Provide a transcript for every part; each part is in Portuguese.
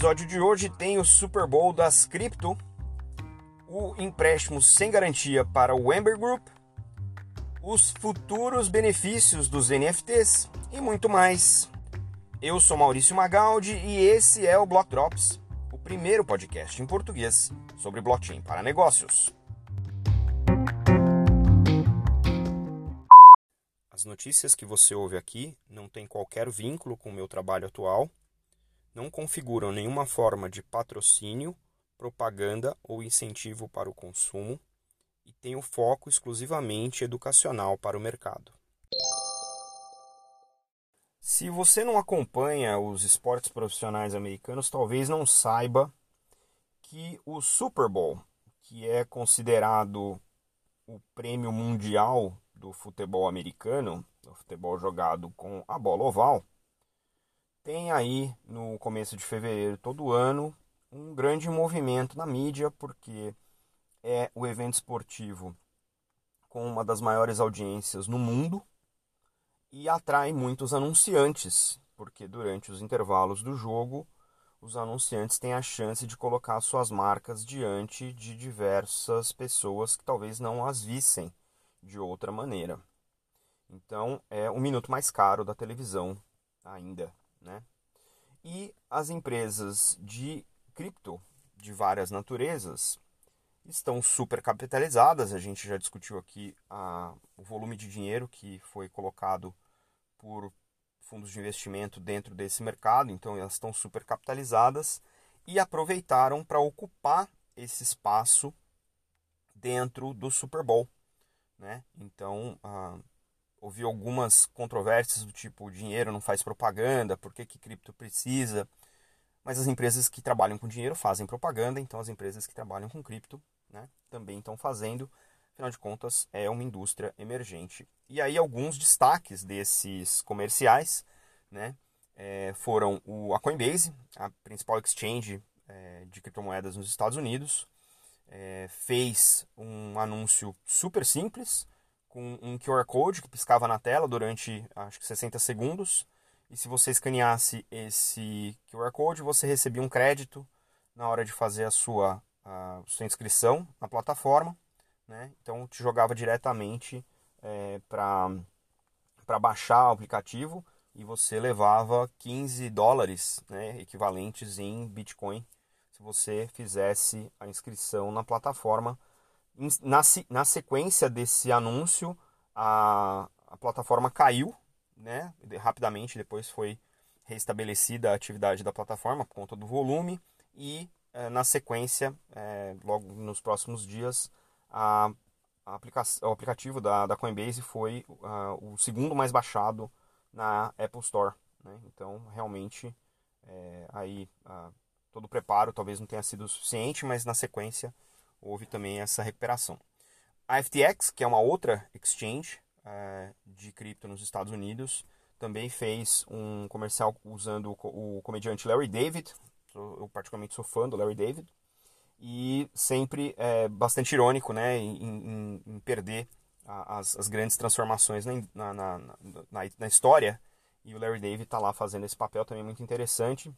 episódio de hoje tem o Super Bowl das cripto, o empréstimo sem garantia para o Ember Group, os futuros benefícios dos NFTs e muito mais. Eu sou Maurício Magaldi e esse é o Block Drops, o primeiro podcast em português sobre blockchain para negócios. As notícias que você ouve aqui não têm qualquer vínculo com o meu trabalho atual não configuram nenhuma forma de patrocínio, propaganda ou incentivo para o consumo e têm o foco exclusivamente educacional para o mercado. Se você não acompanha os esportes profissionais americanos, talvez não saiba que o Super Bowl, que é considerado o prêmio mundial do futebol americano, do futebol jogado com a bola oval, tem aí no começo de fevereiro todo ano um grande movimento na mídia, porque é o evento esportivo com uma das maiores audiências no mundo e atrai muitos anunciantes, porque durante os intervalos do jogo os anunciantes têm a chance de colocar suas marcas diante de diversas pessoas que talvez não as vissem de outra maneira. Então é o minuto mais caro da televisão ainda né? E as empresas de cripto de várias naturezas estão super capitalizadas. A gente já discutiu aqui a, o volume de dinheiro que foi colocado por fundos de investimento dentro desse mercado, então elas estão super capitalizadas e aproveitaram para ocupar esse espaço dentro do Super Bowl. Né? Então, ouvi algumas controvérsias do tipo dinheiro não faz propaganda, por que, que cripto precisa? Mas as empresas que trabalham com dinheiro fazem propaganda, então as empresas que trabalham com cripto né, também estão fazendo. Afinal de contas, é uma indústria emergente. E aí alguns destaques desses comerciais né, é, foram o, a Coinbase, a principal exchange é, de criptomoedas nos Estados Unidos, é, fez um anúncio super simples, com um QR Code que piscava na tela durante acho que 60 segundos. E se você escaneasse esse QR Code, você recebia um crédito na hora de fazer a sua, a sua inscrição na plataforma. Né? Então te jogava diretamente é, para baixar o aplicativo e você levava 15 dólares né, equivalentes em Bitcoin se você fizesse a inscrição na plataforma na, na sequência desse anúncio, a, a plataforma caiu, né? Rapidamente depois foi restabelecida a atividade da plataforma por conta do volume e é, na sequência, é, logo nos próximos dias, a, a o aplicativo da, da Coinbase foi uh, o segundo mais baixado na Apple Store. Né? Então, realmente, é, aí uh, todo o preparo talvez não tenha sido suficiente, mas na sequência houve também essa recuperação. A FTX, que é uma outra exchange é, de cripto nos Estados Unidos, também fez um comercial usando o comediante Larry David. Eu particularmente sou fã do Larry David. E sempre é bastante irônico né, em, em, em perder as, as, grandes transformações na, na, na, na, história. E o Larry David está lá fazendo esse papel também muito interessante.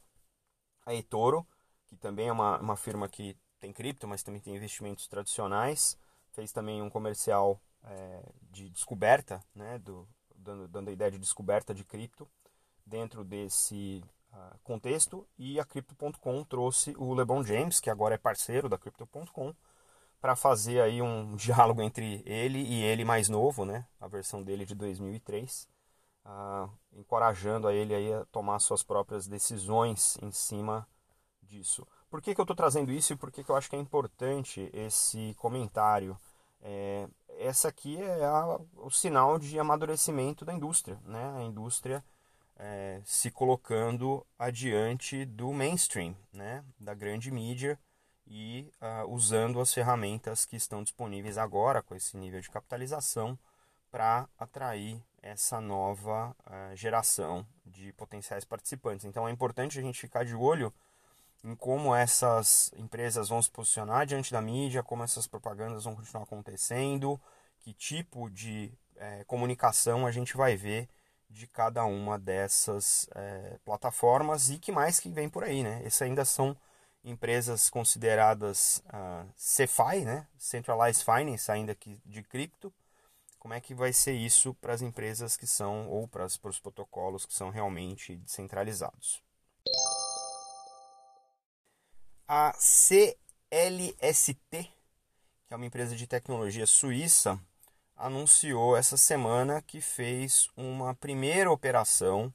A eToro, que também é uma, uma firma que tem cripto, mas também tem investimentos tradicionais. Fez também um comercial é, de descoberta, né, do, dando, dando a ideia de descoberta de cripto dentro desse uh, contexto. E a Crypto.com trouxe o LeBron James, que agora é parceiro da Crypto.com, para fazer aí um diálogo entre ele e ele mais novo, né, a versão dele de 2003, uh, ah, encorajando a ele aí a tomar suas próprias decisões em cima disso. Por que, que eu estou trazendo isso e por que, que eu acho que é importante esse comentário? É, essa aqui é a, o sinal de amadurecimento da indústria, né? A indústria é, se colocando adiante do mainstream, né? Da grande mídia e uh, usando as ferramentas que estão disponíveis agora com esse nível de capitalização para atrair essa nova uh, geração de potenciais participantes. Então é importante a gente ficar de olho em como essas empresas vão se posicionar diante da mídia, como essas propagandas vão continuar acontecendo, que tipo de é, comunicação a gente vai ver de cada uma dessas é, plataformas e que mais que vem por aí, né? Essas ainda são empresas consideradas uh, CeFi, né? Centralized Finance, ainda que de cripto. Como é que vai ser isso para as empresas que são, ou para os protocolos que são realmente descentralizados? A CLST, que é uma empresa de tecnologia suíça, anunciou essa semana que fez uma primeira operação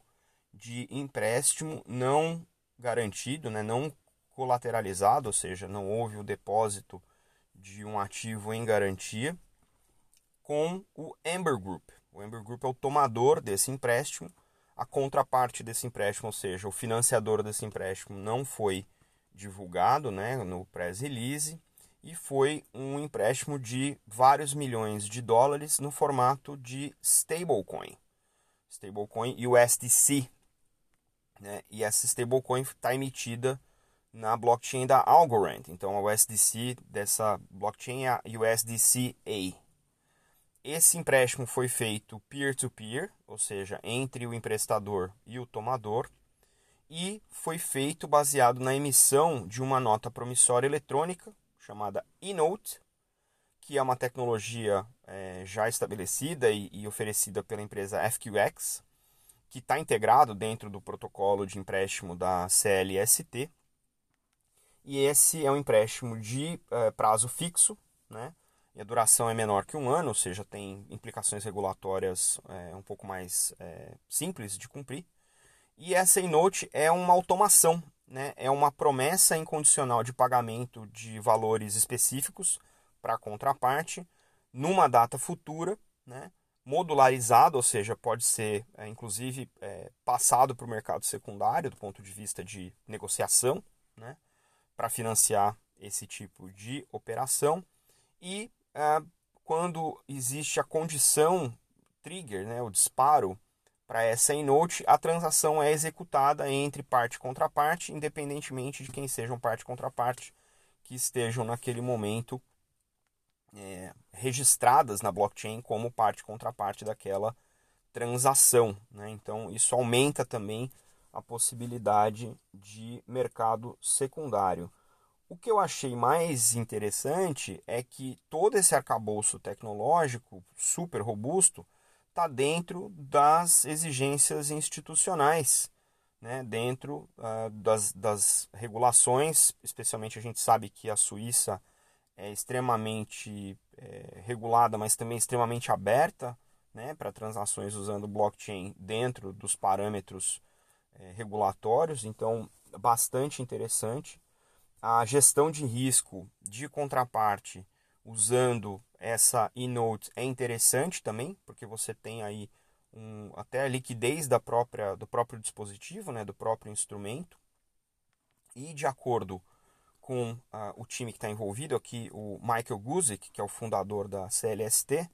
de empréstimo não garantido, né, não colateralizado, ou seja, não houve o depósito de um ativo em garantia, com o Amber Group. O Amber Group é o tomador desse empréstimo. A contraparte desse empréstimo, ou seja, o financiador desse empréstimo, não foi divulgado né, no press release e foi um empréstimo de vários milhões de dólares no formato de stablecoin. Stablecoin USDC. Né? E essa stablecoin está emitida na blockchain da Algorand. Então a USDC dessa blockchain é a USDC-A. Esse empréstimo foi feito peer-to-peer, -peer, ou seja, entre o emprestador e o tomador, e foi feito baseado na emissão de uma nota promissória eletrônica chamada eNote, que é uma tecnologia é, já estabelecida e, e oferecida pela empresa FQX, que está integrado dentro do protocolo de empréstimo da CLST e esse é um empréstimo de uh, prazo fixo, né? E a duração é menor que um ano, ou seja, tem implicações regulatórias é, um pouco mais é, simples de cumprir. E essa e-note é uma automação, né? é uma promessa incondicional de pagamento de valores específicos para a contraparte numa data futura, né? modularizado, ou seja, pode ser é, inclusive é, passado para o mercado secundário do ponto de vista de negociação. Né? para financiar esse tipo de operação e é, quando existe a condição trigger, né, o disparo para essa e-note, a transação é executada entre parte e contraparte, independentemente de quem sejam parte e contraparte que estejam naquele momento é, registradas na blockchain como parte e contraparte daquela transação. Né? Então, isso aumenta também a possibilidade de mercado secundário. O que eu achei mais interessante é que todo esse arcabouço tecnológico super robusto está dentro das exigências institucionais, né? dentro uh, das, das regulações, especialmente a gente sabe que a Suíça é extremamente é, regulada, mas também extremamente aberta né? para transações usando blockchain dentro dos parâmetros é, regulatórios, então bastante interessante. A gestão de risco de contraparte usando essa e-note é interessante também, porque você tem aí um, até a liquidez da própria, do próprio dispositivo, né, do próprio instrumento. E de acordo com uh, o time que está envolvido aqui, o Michael Guzik, que é o fundador da CLST,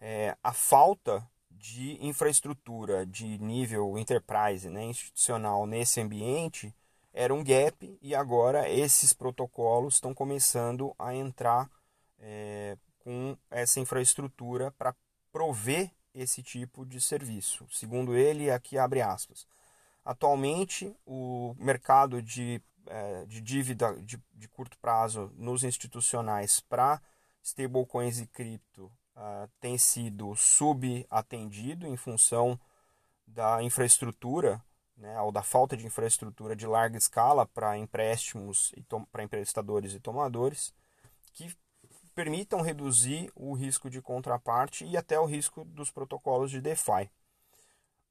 é, a falta de infraestrutura de nível enterprise, né, institucional nesse ambiente era um gap e agora esses protocolos estão começando a entrar é, com essa infraestrutura para prover esse tipo de serviço. Segundo ele, aqui abre aspas. Atualmente, o mercado de, é, de dívida de, de curto prazo nos institucionais para stablecoins e cripto uh, tem sido subatendido em função da infraestrutura, né, ou da falta de infraestrutura de larga escala para empréstimos para emprestadores e tomadores, que permitam reduzir o risco de contraparte e até o risco dos protocolos de DeFi.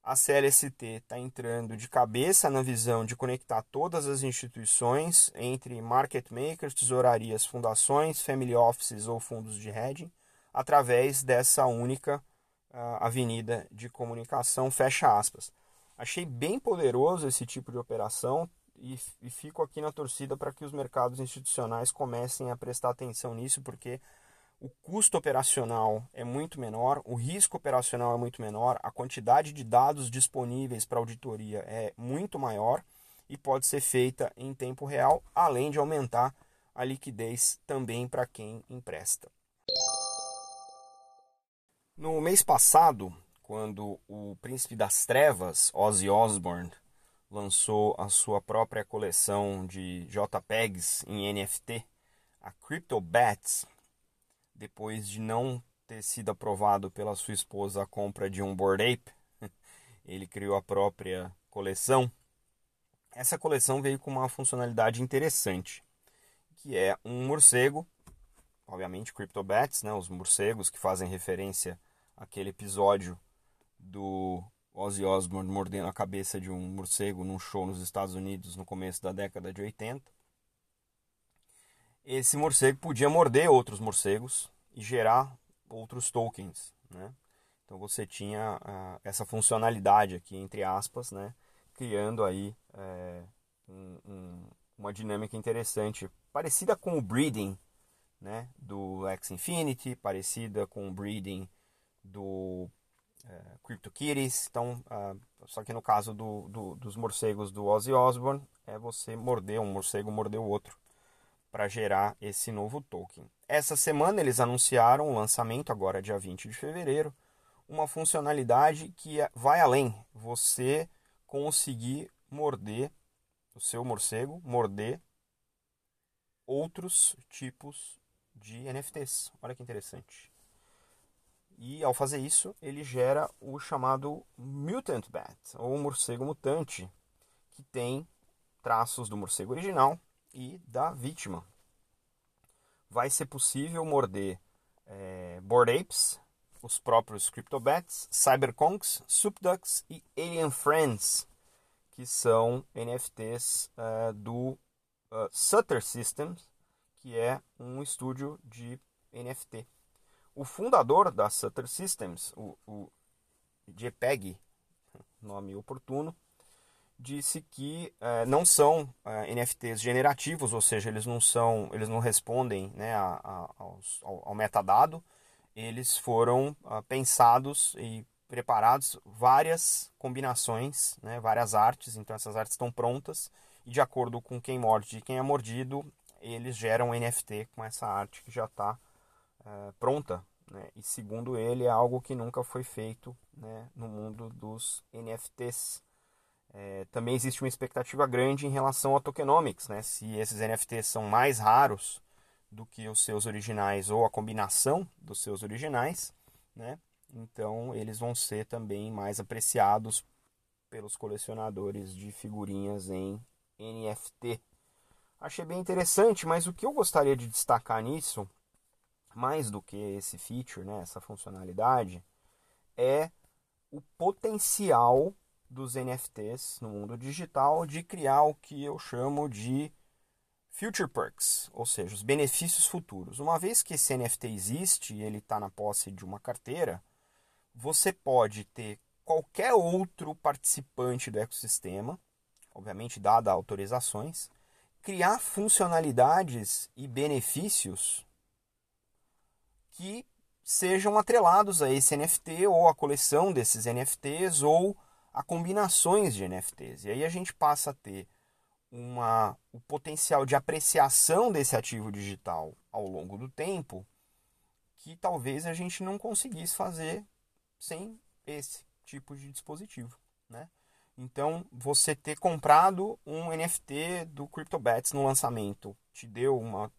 A CLST está entrando de cabeça na visão de conectar todas as instituições entre market makers, tesourarias, fundações, family offices ou fundos de hedging através dessa única uh, avenida de comunicação, fecha aspas. Achei bem poderoso esse tipo de operação e, e fico aqui na torcida para que os mercados institucionais comecem a prestar atenção nisso, porque o custo operacional é muito menor, o risco operacional é muito menor, a quantidade de dados disponíveis para auditoria é muito maior e pode ser feita em tempo real, além de aumentar a liquidez também para quem empresta. No mês passado, quando o Príncipe das Trevas, Ozzy Osbourne, lançou a sua própria coleção de JPEGs em NFT, a CryptoBats, depois de não ter sido aprovado pela sua esposa a compra de um Bored Ape, ele criou a própria coleção. Essa coleção veio com uma funcionalidade interessante, que é um morcego, obviamente CryptoBats, né, os morcegos que fazem referência àquele episódio do Ozzy Osbourne mordendo a cabeça de um morcego num show nos Estados Unidos no começo da década de 80. Esse morcego podia morder outros morcegos e gerar outros tokens, né? Então você tinha uh, essa funcionalidade aqui, entre aspas, né? criando aí é, um, um, uma dinâmica interessante, parecida com o breeding né? do X Infinity, parecida com o breeding do é, CryptoKitties. Então, uh, só que no caso do, do, dos morcegos do Ozzy Osbourne, é você morder um morcego, morder o outro para gerar esse novo token. Essa semana eles anunciaram o lançamento, agora dia 20 de fevereiro, uma funcionalidade que é, vai além. Você conseguir morder o seu morcego, morder outros tipos de NFTs. Olha que interessante. E ao fazer isso, ele gera o chamado Mutant Bat, ou morcego mutante, que tem traços do morcego original, e da vítima. Vai ser possível morder é, Bored Apes, os próprios CryptoBats, CyberConks, SupDucks e Alien Friends, que são NFTs é, do uh, Sutter Systems, que é um estúdio de NFT. O fundador da Sutter Systems, o, o JPEG, nome oportuno, disse que é, não são é, NFTs generativos, ou seja, eles não são, eles não respondem né, a, a, aos, ao, ao, metadado. Eles foram ah, pensados e preparados várias combinações, né, várias artes. Então essas artes estão prontas e de acordo com quem morde e quem é mordido, eles geram NFT com essa arte que já está é, pronta. Né? E segundo ele, é algo que nunca foi feito né, no mundo dos NFTs. É, também existe uma expectativa grande em relação ao tokenomics, né? Se esses NFTs são mais raros do que os seus originais ou a combinação dos seus originais, né? Então eles vão ser também mais apreciados pelos colecionadores de figurinhas em NFT. Achei bem interessante, mas o que eu gostaria de destacar nisso, mais do que esse feature, né, essa funcionalidade, é o potencial dos NFTs no mundo digital de criar o que eu chamo de future perks, ou seja, os benefícios futuros. Uma vez que esse NFT existe e ele está na posse de uma carteira, você pode ter qualquer outro participante do ecossistema, obviamente dada autorizações, criar funcionalidades e benefícios que sejam atrelados a esse NFT ou a coleção desses NFTs ou a combinações de NFTs. E aí a gente passa a ter uma, o potencial de apreciação desse ativo digital ao longo do tempo que talvez a gente não conseguisse fazer sem esse tipo de dispositivo. Né? Então, você ter comprado um NFT do CryptoBats no lançamento te deu uma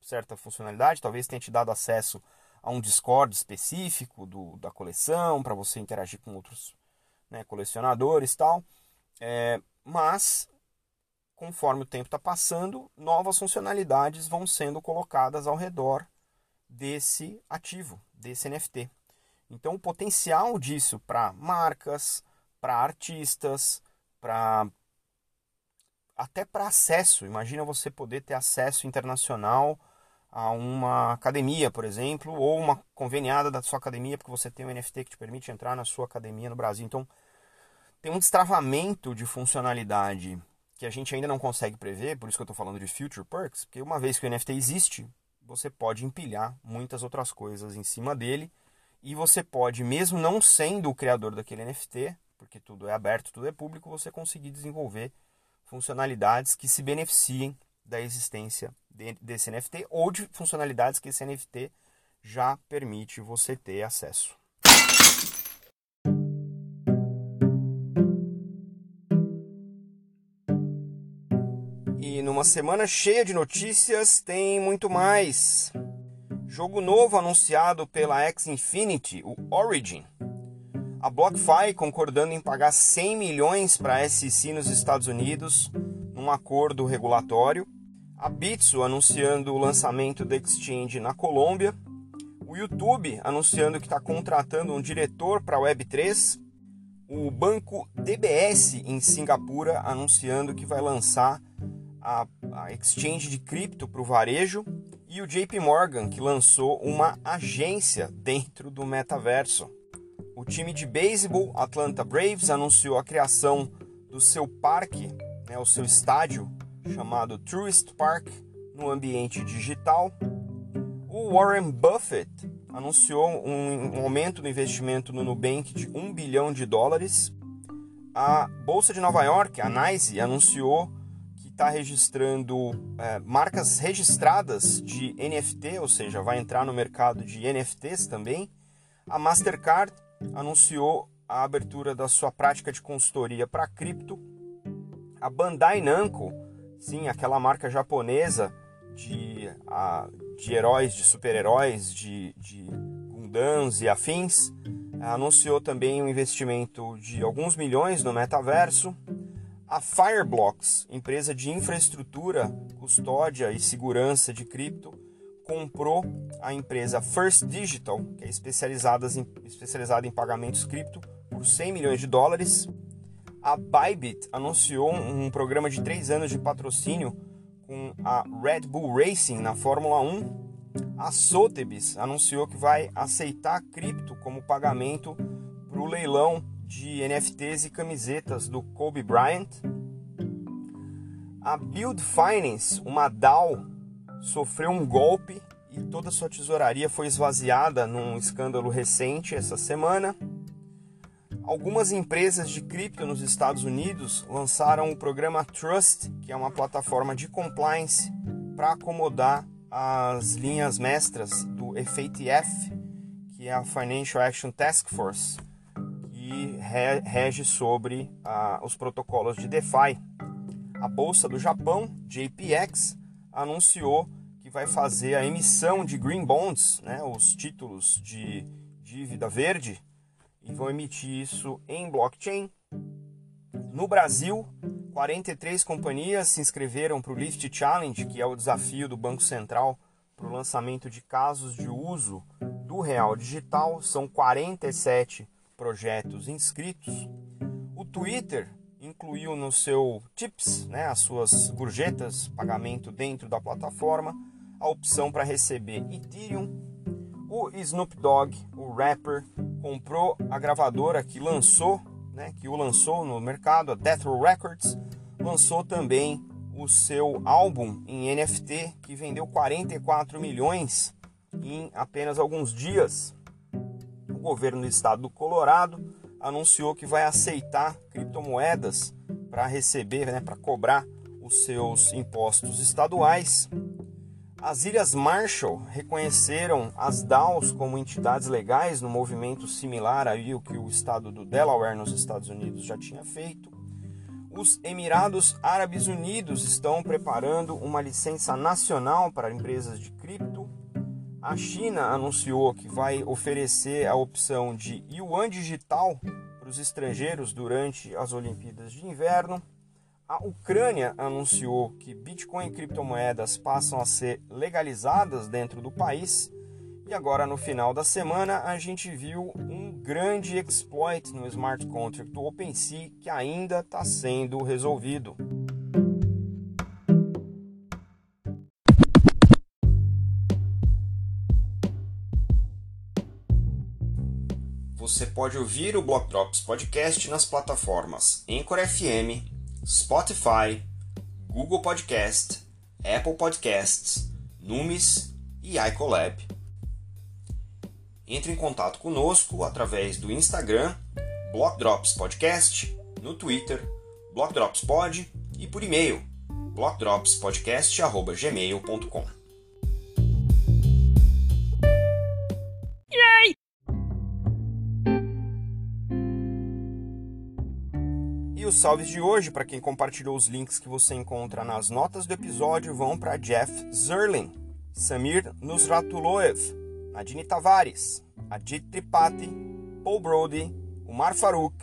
certa funcionalidade, talvez tenha te dado acesso a um Discord específico do, da coleção para você interagir com outros né, colecionadores tal. É, mas, conforme o tempo está passando, novas funcionalidades vão sendo colocadas ao redor desse ativo, desse NFT. Então, o potencial disso para marcas, para artistas, para até para acesso. Imagina você poder ter acesso internacional a uma academia, por exemplo, ou uma conveniada da sua academia, porque você tem um NFT que te permite entrar na sua academia no Brasil. Então, tem um destravamento de funcionalidade que a gente ainda não consegue prever, por isso que eu estou falando de Future Perks, porque uma vez que o NFT existe, você pode empilhar muitas outras coisas em cima dele e você pode, mesmo não sendo o criador daquele NFT, porque tudo é aberto, tudo é público, você conseguir desenvolver funcionalidades que se beneficiem da existência desse NFT ou de funcionalidades que esse NFT já permite você ter acesso. E numa semana cheia de notícias, tem muito mais. Jogo novo anunciado pela X Infinity, o Origin. A BlockFi concordando em pagar 100 milhões para a SEC nos Estados Unidos num acordo regulatório a Bitso anunciando o lançamento da exchange na Colômbia. O YouTube anunciando que está contratando um diretor para a Web3. O banco DBS em Singapura anunciando que vai lançar a, a exchange de cripto para o varejo. E o JP Morgan que lançou uma agência dentro do metaverso. O time de beisebol Atlanta Braves anunciou a criação do seu parque, né, o seu estádio chamado Tourist Park no ambiente digital. O Warren Buffett anunciou um, aumento do investimento no Nubank de 1 bilhão de dólares. A Bolsa de Nova York, a NYSE, anunciou que está registrando é, marcas registradas de NFT, ou seja, vai entrar no mercado de NFTs também. A Mastercard anunciou a abertura da sua prática de consultoria para cripto. A Bandai Namco Sim, aquela marca japonesa de, a, de heróis, de super-heróis, de, de Gundams e afins, anunciou também um investimento de alguns milhões no metaverso. A Fireblocks, empresa de infraestrutura, custódia e segurança de cripto, comprou a empresa First Digital, que é especializada em, especializada em pagamentos cripto, por 100 milhões de dólares a Bybit anunciou um programa de três anos de patrocínio com a Red Bull Racing na Fórmula 1. A Sotheby's anunciou que vai aceitar cripto como pagamento para o leilão de NFTs e camisetas do Kobe Bryant. A Build Finance, uma DAO, sofreu um golpe e toda sua tesouraria foi esvaziada num escândalo recente essa semana. Algumas empresas de cripto nos Estados Unidos lançaram o programa Trust, que é uma plataforma de compliance para acomodar as linhas mestras do FATF, que é a Financial Action Task Force, que rege sobre uh, os protocolos de DeFi. A bolsa do Japão, JPX, anunciou que vai fazer a emissão de green bonds, né, os títulos de dívida verde, e vão emitir isso em blockchain. No Brasil, 43 companhias se inscreveram para o Lift Challenge, que é o desafio do Banco Central para o lançamento de casos de uso do real digital. São 47 projetos inscritos. O Twitter incluiu no seu Tips, né, as suas gorjetas, pagamento dentro da plataforma, a opção para receber Ethereum. O Snoop Dogg, o rapper, comprou a gravadora que lançou, né, que o lançou no mercado, a Death Row Records, lançou também o seu álbum em NFT que vendeu 44 milhões em apenas alguns dias. O governo do estado do Colorado anunciou que vai aceitar criptomoedas para receber, né, para cobrar os seus impostos estaduais. As Ilhas Marshall reconheceram as DAOs como entidades legais no movimento similar ao que o estado do Delaware nos Estados Unidos já tinha feito. Os Emirados Árabes Unidos estão preparando uma licença nacional para empresas de cripto. A China anunciou que vai oferecer a opção de yuan digital para os estrangeiros durante as Olimpíadas de Inverno. A Ucrânia anunciou que Bitcoin e criptomoedas passam a ser legalizadas dentro do país. E agora, no final da semana, a gente viu um grande exploit no smart contract do OpenSea que ainda está sendo resolvido. Você pode ouvir o Block Drops Podcast nas plataformas Anchor FM, Spotify, Google Podcast, Apple Podcasts, Numis e iColab. Entre em contato conosco através do Instagram, Block Drops Podcast, no Twitter, Block Drops Pod e por e-mail, blockdropspodcast@gmail.com. salves de hoje, para quem compartilhou os links que você encontra nas notas do episódio, vão para Jeff Zerlin, Samir Nusratuloev, Nadine Tavares, Adit Tripathi, Paul Brody, Umar Farouk,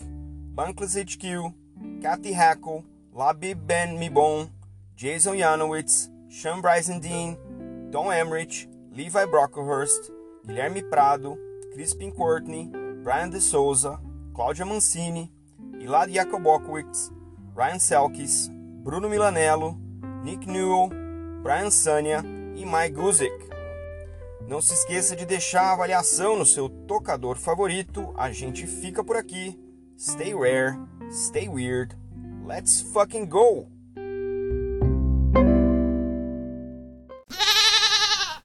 Bankless HQ, Kathy Hackle, Labib Ben Mibon, Jason Yanowitz, Sean Bryson Dean, Tom Emrich, Levi Brocklehurst, Guilherme Prado, Crispin Courtney, Brian De Souza, Cláudia Mancini, Ilad Jakobowicz, Ryan Selkis, Bruno Milanello, Nick Newell, Brian Sania e Mike Guzik. Não se esqueça de deixar a avaliação no seu tocador favorito. A gente fica por aqui. Stay rare, stay weird. Let's fucking go!